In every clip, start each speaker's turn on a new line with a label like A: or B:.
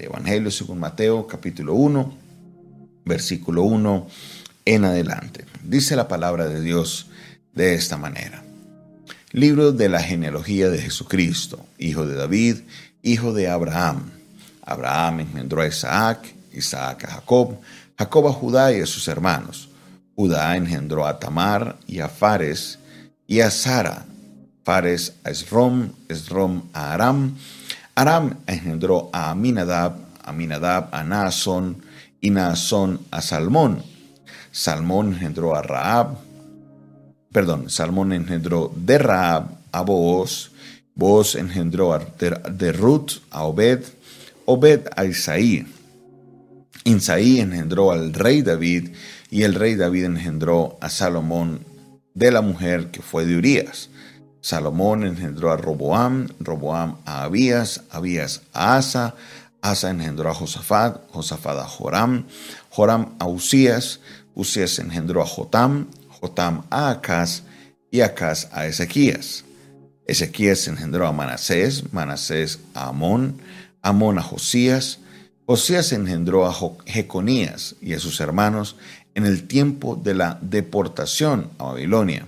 A: Evangelio según Mateo, capítulo 1, versículo 1 en adelante. Dice la palabra de Dios de esta manera. Libro de la genealogía de Jesucristo, hijo de David, hijo de Abraham. Abraham engendró a Isaac, Isaac a Jacob, Jacob a Judá y a sus hermanos. Judá engendró a Tamar y a Fares y a Sara. Fares a Esrom, Esrom a Aram. Aram engendró a Aminadab, Aminadab a Naasón y Naasón a Salmón. Salmón engendró a Raab, perdón, Salmón engendró de Raab a Booz, Booz engendró de, Ruth a Obed, Obed a Isaí. Isaí engendró al rey David y el rey David engendró a Salomón de la mujer que fue de Urías. Salomón engendró a Roboam, Roboam a Abías, Abías a Asa, Asa engendró a Josafat, Josafat a Joram, Joram a Usías, Usías engendró a Jotam, Jotam a Acaz y Acaz a Ezequías. Ezequías engendró a Manasés, Manasés a Amón, Amón a Josías, Josías engendró a Jeconías y a sus hermanos en el tiempo de la deportación a Babilonia.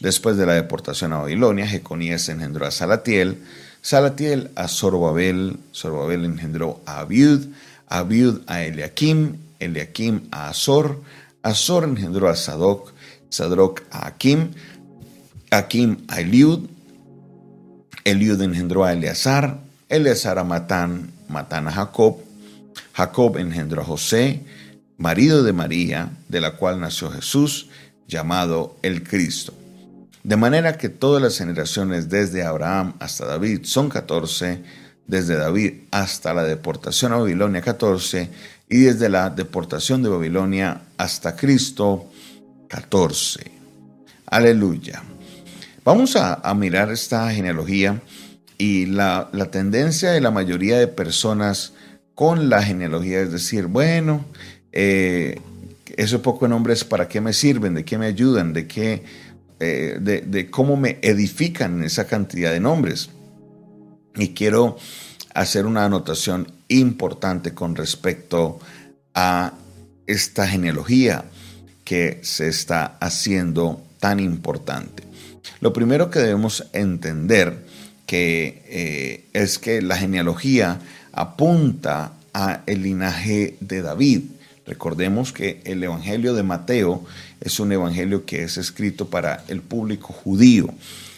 A: Después de la deportación a Babilonia, Jeconías engendró a Salatiel, Salatiel a Zorobabel, Zorobabel engendró a Abiud, Abiud a Eliakim, Eliakim a Azor, Azor engendró a Sadoc, Sadoc a Akim, Akim a Eliud, Eliud engendró a Eleazar, Eleazar a Matán, Matán a Jacob, Jacob engendró a José, marido de María, de la cual nació Jesús, llamado el Cristo. De manera que todas las generaciones desde Abraham hasta David son 14, desde David hasta la deportación a Babilonia 14, y desde la deportación de Babilonia hasta Cristo 14. Aleluya. Vamos a, mirar esta genealogía y la, la, tendencia de la mayoría de personas con la genealogía es decir, bueno, eh, esos pocos nombres para qué me sirven, de qué me ayudan, de qué, eh, de, cómo me edifican esa cantidad de nombres. Y quiero hacer una anotación importante con respecto a esta genealogía que se está haciendo tan importante. Lo primero que debemos entender que eh, es que la genealogía apunta a el linaje de David. Recordemos que el Evangelio de Mateo es un evangelio que es escrito para el público judío.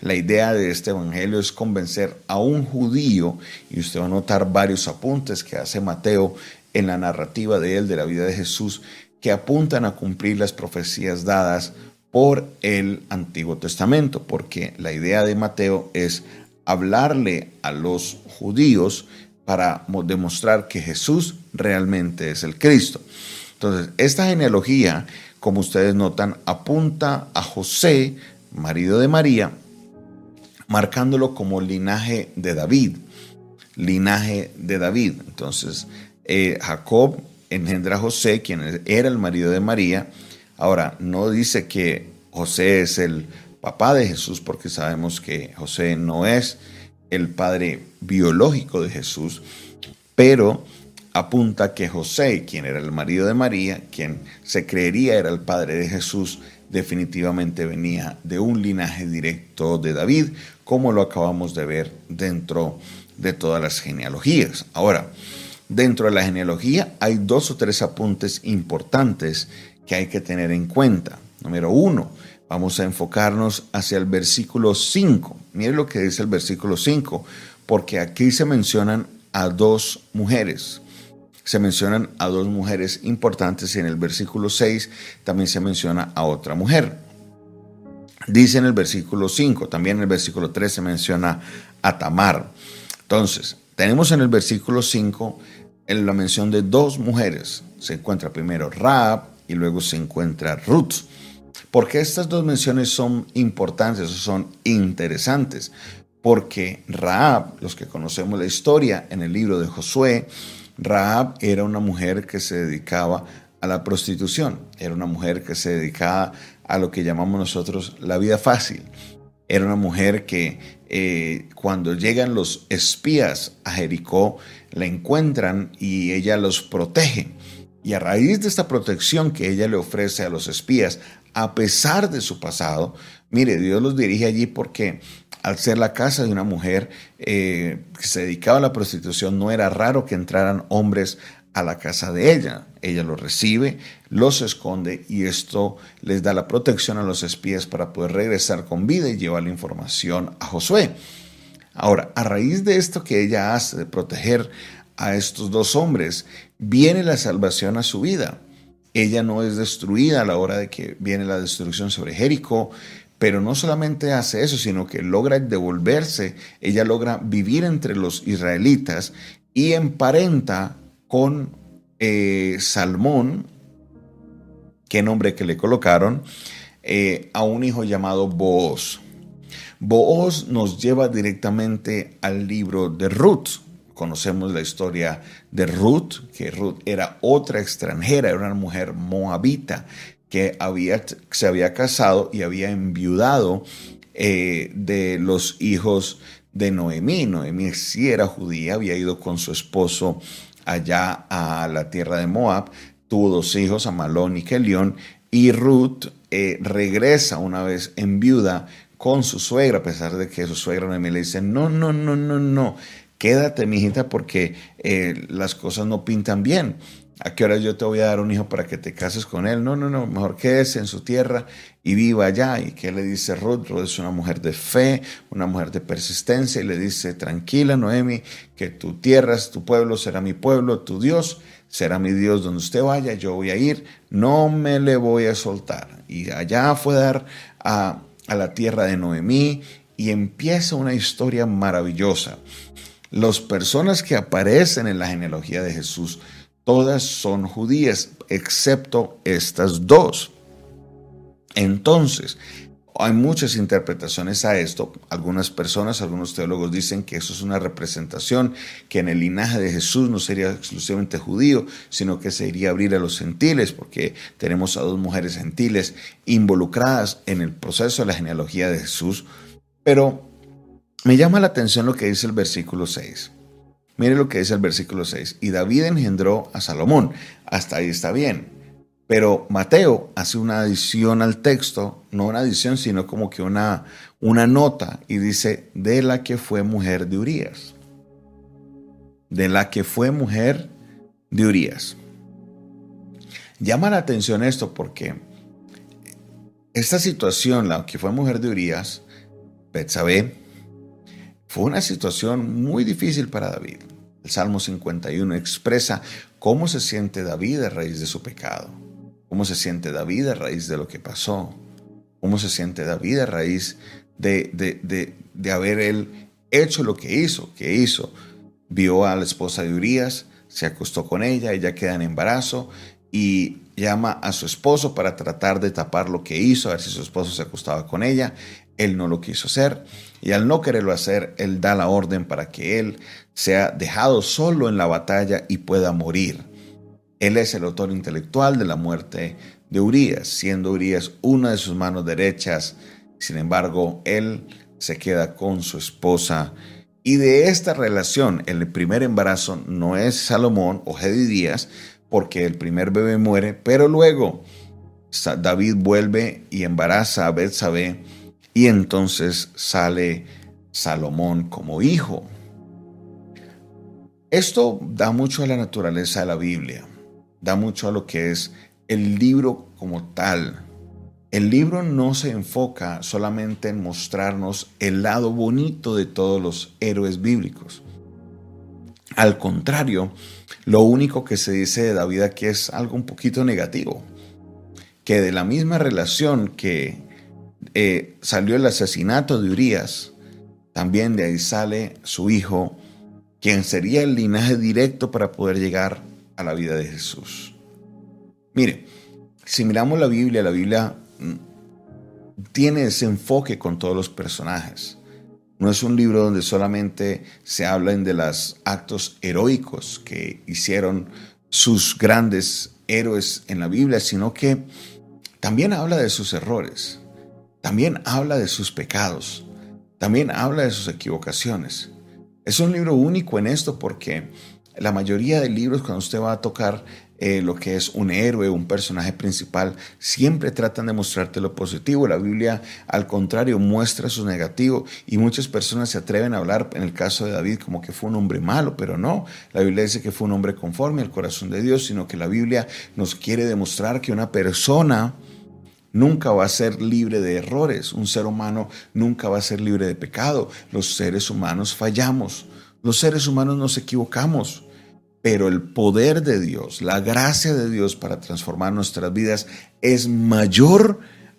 A: La idea de este evangelio es convencer a un judío, y usted va a notar varios apuntes que hace Mateo en la narrativa de él, de la vida de Jesús, que apuntan a cumplir las profecías dadas por el Antiguo Testamento, porque la idea de Mateo es hablarle a los judíos para demostrar que Jesús realmente es el Cristo. Entonces, esta genealogía, como ustedes notan, apunta a José, marido de María, marcándolo como linaje de David, linaje de David. Entonces, eh, Jacob engendra a José, quien era el marido de María. Ahora, no dice que José es el papá de Jesús, porque sabemos que José no es el padre biológico de Jesús, pero apunta que José, quien era el marido de María, quien se creería era el padre de Jesús, definitivamente venía de un linaje directo de David, como lo acabamos de ver dentro de todas las genealogías. Ahora, dentro de la genealogía hay dos o tres apuntes importantes que hay que tener en cuenta. Número uno, vamos a enfocarnos hacia el versículo 5. Mire lo que dice el versículo 5, porque aquí se mencionan a dos mujeres se mencionan a dos mujeres importantes y en el versículo 6 también se menciona a otra mujer. Dice en el versículo 5, también en el versículo 3 se menciona a Tamar. Entonces, tenemos en el versículo 5 la mención de dos mujeres. Se encuentra primero Raab y luego se encuentra Ruth. Porque estas dos menciones son importantes, son interesantes. Porque Raab, los que conocemos la historia en el libro de Josué, Raab era una mujer que se dedicaba a la prostitución, era una mujer que se dedicaba a lo que llamamos nosotros la vida fácil. Era una mujer que eh, cuando llegan los espías a Jericó, la encuentran y ella los protege. Y a raíz de esta protección que ella le ofrece a los espías, a pesar de su pasado, mire, Dios los dirige allí porque al ser la casa de una mujer eh, que se dedicaba a la prostitución, no era raro que entraran hombres a la casa de ella. Ella los recibe, los esconde y esto les da la protección a los espías para poder regresar con vida y llevar la información a Josué. Ahora, a raíz de esto que ella hace, de proteger a estos dos hombres, viene la salvación a su vida. Ella no es destruida a la hora de que viene la destrucción sobre Jericó, pero no solamente hace eso, sino que logra devolverse, ella logra vivir entre los israelitas y emparenta con eh, Salmón, qué nombre que le colocaron, eh, a un hijo llamado Booz. Booz nos lleva directamente al libro de Ruth. Conocemos la historia de Ruth, que Ruth era otra extranjera, era una mujer moabita que había, se había casado y había enviudado eh, de los hijos de Noemí. Noemí sí era judía, había ido con su esposo allá a la tierra de Moab, tuvo dos hijos, Amalón y Kelión, y Ruth eh, regresa una vez en viuda con su suegra, a pesar de que su suegra Noemí le dice, no, no, no, no, no, quédate, mijita, porque eh, las cosas no pintan bien. ¿A qué hora yo te voy a dar un hijo para que te cases con él? No, no, no, mejor quédese en su tierra y viva allá. ¿Y qué le dice Ruth? Ruth es una mujer de fe, una mujer de persistencia y le dice, tranquila Noemi, que tu tierra, tu pueblo será mi pueblo, tu Dios será mi Dios donde usted vaya, yo voy a ir, no me le voy a soltar. Y allá fue a dar a, a la tierra de Noemí y empieza una historia maravillosa. Las personas que aparecen en la genealogía de Jesús, todas son judías, excepto estas dos. Entonces, hay muchas interpretaciones a esto. Algunas personas, algunos teólogos dicen que eso es una representación, que en el linaje de Jesús no sería exclusivamente judío, sino que se iría a abrir a los gentiles, porque tenemos a dos mujeres gentiles involucradas en el proceso de la genealogía de Jesús. Pero me llama la atención lo que dice el versículo 6. Mire lo que dice el versículo 6. Y David engendró a Salomón. Hasta ahí está bien. Pero Mateo hace una adición al texto, no una adición, sino como que una, una nota, y dice, de la que fue mujer de Urias. De la que fue mujer de Urias. Llama la atención esto porque esta situación, la que fue mujer de Urias, Betsabé, fue una situación muy difícil para David. El Salmo 51 expresa cómo se siente David a raíz de su pecado, cómo se siente David a raíz de lo que pasó, cómo se siente David a raíz de, de, haber él hecho lo que hizo, que hizo. Vio a la esposa de Urias, se acostó con ella, ella queda en embarazo y llama a su esposo para tratar de tapar lo que hizo, a ver si su esposo se acostaba con ella. Él no lo quiso hacer y al no quererlo hacer, él da la orden para que él sea dejado solo en la batalla y pueda morir. Él es el autor intelectual de la muerte de Urias, siendo Urias una de sus manos derechas. Sin embargo, él se queda con su esposa. Y de esta relación, el primer embarazo no es Salomón o Díaz, porque el primer bebé muere, pero luego David vuelve y embaraza a Betsabé y entonces sale Salomón como hijo. Esto da mucho a la naturaleza de la Biblia, da mucho a lo que es el libro como tal. El libro no se enfoca solamente en mostrarnos el lado bonito de todos los héroes bíblicos. Al contrario, lo único que se dice de David aquí es algo un poquito negativo, que de la misma relación que eh, salió el asesinato de Urias, también de ahí sale su hijo, quien sería el linaje directo para poder llegar a la vida de Jesús. Mire, si miramos la Biblia, la Biblia mm, tiene ese enfoque con todos los personajes. No es un libro donde solamente se hablan de los actos heroicos que hicieron sus grandes héroes en la Biblia, sino que también habla de sus errores también habla de sus pecados, también habla de sus equivocaciones. Es un libro único en esto porque la mayoría de libros cuando usted va a tocar eh, lo que es un héroe, un personaje principal, siempre tratan de mostrarte lo positivo. La Biblia, al contrario, muestra su negativo y muchas personas se atreven a hablar, en el caso de David, como que fue un hombre malo, pero no. La Biblia dice que fue un hombre conforme al corazón de Dios, sino que la Biblia nos quiere demostrar que una persona nunca va a ser libre de errores. Un ser humano nunca va a ser libre de pecado. Los seres humanos fallamos. Los seres humanos nos equivocamos pero el poder de Dios, la gracia de Dios para transformar nuestras vidas es mayor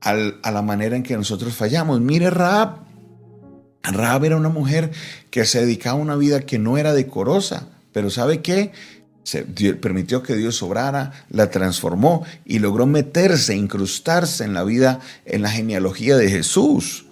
A: a la manera en que nosotros fallamos. Mire Raab. Raab era una mujer que se dedicaba a una vida que no era decorosa, pero ¿sabe qué? Se permitió que Dios obrara, la transformó y logró meterse, incrustarse en la vida, en la genealogía de Jesús.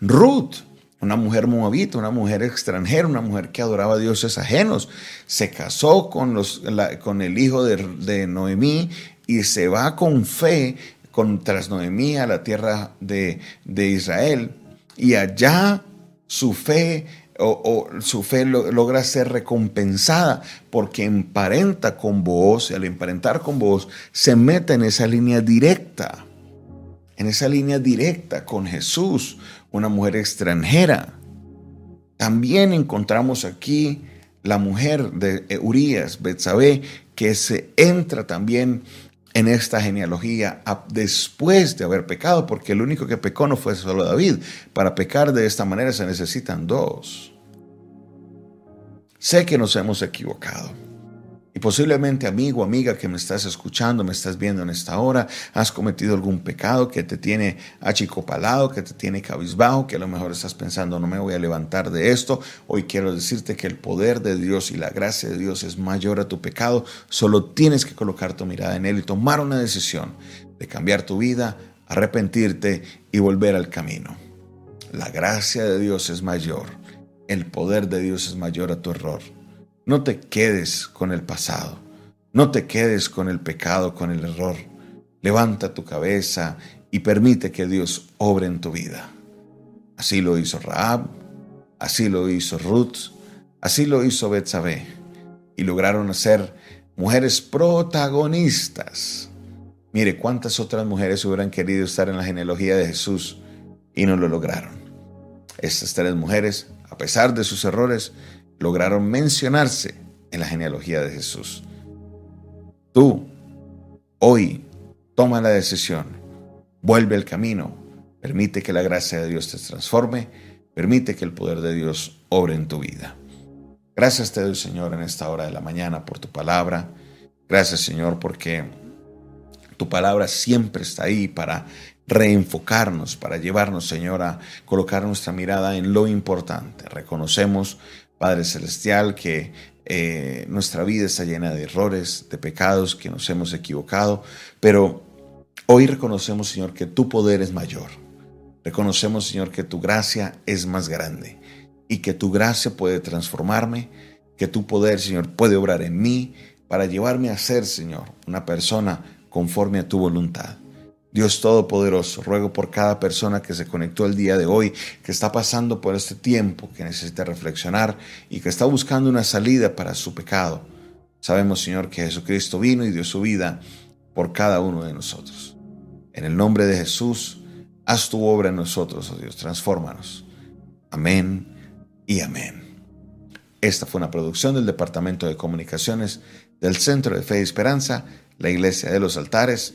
A: Ruth una mujer moabita, una mujer extranjera, una mujer que adoraba a dioses ajenos. Se casó con, los, con el hijo de, Noemí y se va con fe contra Noemí a la tierra de, Israel. Y allá su fe o, su fe logra ser recompensada porque emparenta con vos y al emparentar con vos se mete en esa línea directa, en esa línea directa con Jesús, una mujer extranjera. También encontramos aquí la mujer de Urias, Betsabé, que se entra también en esta genealogía después de haber pecado, porque el único que pecó no fue solo David. Para pecar de esta manera se necesitan dos. Sé que nos hemos equivocado. Posiblemente amigo, amiga que me estás escuchando, me estás viendo en esta hora, has cometido algún pecado que te tiene achicopalado, que te tiene cabizbajo, que a lo mejor estás pensando, no me voy a levantar de esto. Hoy quiero decirte que el poder de Dios y la gracia de Dios es mayor a tu pecado. Solo tienes que colocar tu mirada en Él y tomar una decisión de cambiar tu vida, arrepentirte y volver al camino. La gracia de Dios es mayor. El poder de Dios es mayor a tu error. No te quedes con el pasado. No te quedes con el pecado, con el error. Levanta tu cabeza y permite que Dios obre en tu vida. Así lo hizo Raab, así lo hizo Ruth, así lo hizo Betsabé y lograron ser mujeres protagonistas. Mire cuántas otras mujeres hubieran querido estar en la genealogía de Jesús y no lo lograron. Estas tres mujeres, a pesar de sus errores, lograron mencionarse en la genealogía de Jesús. Tú, hoy, toma la decisión, vuelve al camino, permite que la gracia de Dios te transforme, permite que el poder de Dios obre en tu vida. Gracias te doy, Señor, en esta hora de la mañana por tu palabra. Gracias, Señor, porque tu palabra siempre está ahí para reenfocarnos, para llevarnos, Señor, a colocar nuestra mirada en lo importante. Reconocemos Padre Celestial, que eh, nuestra vida está llena de errores, de pecados, que nos hemos equivocado, pero hoy reconocemos, Señor, que tu poder es mayor. Reconocemos, Señor, que tu gracia es más grande y que tu gracia puede transformarme, que tu poder, Señor, puede obrar en mí para llevarme a ser, Señor, una persona conforme a tu voluntad. Dios Todopoderoso, ruego por cada persona que se conectó el día de hoy, que está pasando por este tiempo, que necesita reflexionar y que está buscando una salida para su pecado. Sabemos, Señor, que Jesucristo vino y dio su vida por cada uno de nosotros. En el nombre de Jesús, haz tu obra en nosotros, oh Dios, transfórmanos. Amén y amén. Esta fue una producción del Departamento de Comunicaciones del Centro de Fe y Esperanza, la Iglesia de los Altares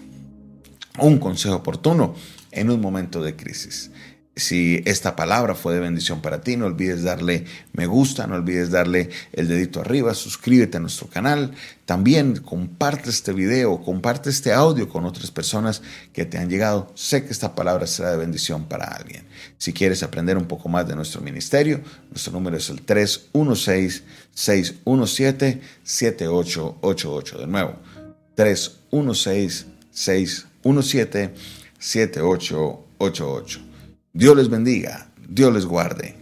A: un consejo oportuno en un momento de crisis. Si esta palabra fue de bendición para ti, no olvides darle me gusta, no olvides darle el dedito arriba, suscríbete a nuestro canal. También comparte este video, comparte este audio con otras personas que te han llegado. Sé que esta palabra será de bendición para alguien. Si quieres aprender un poco más de nuestro ministerio, nuestro número es el 316-617-7888. De nuevo, 316 617 177888. Dios les bendiga, Dios les guarde.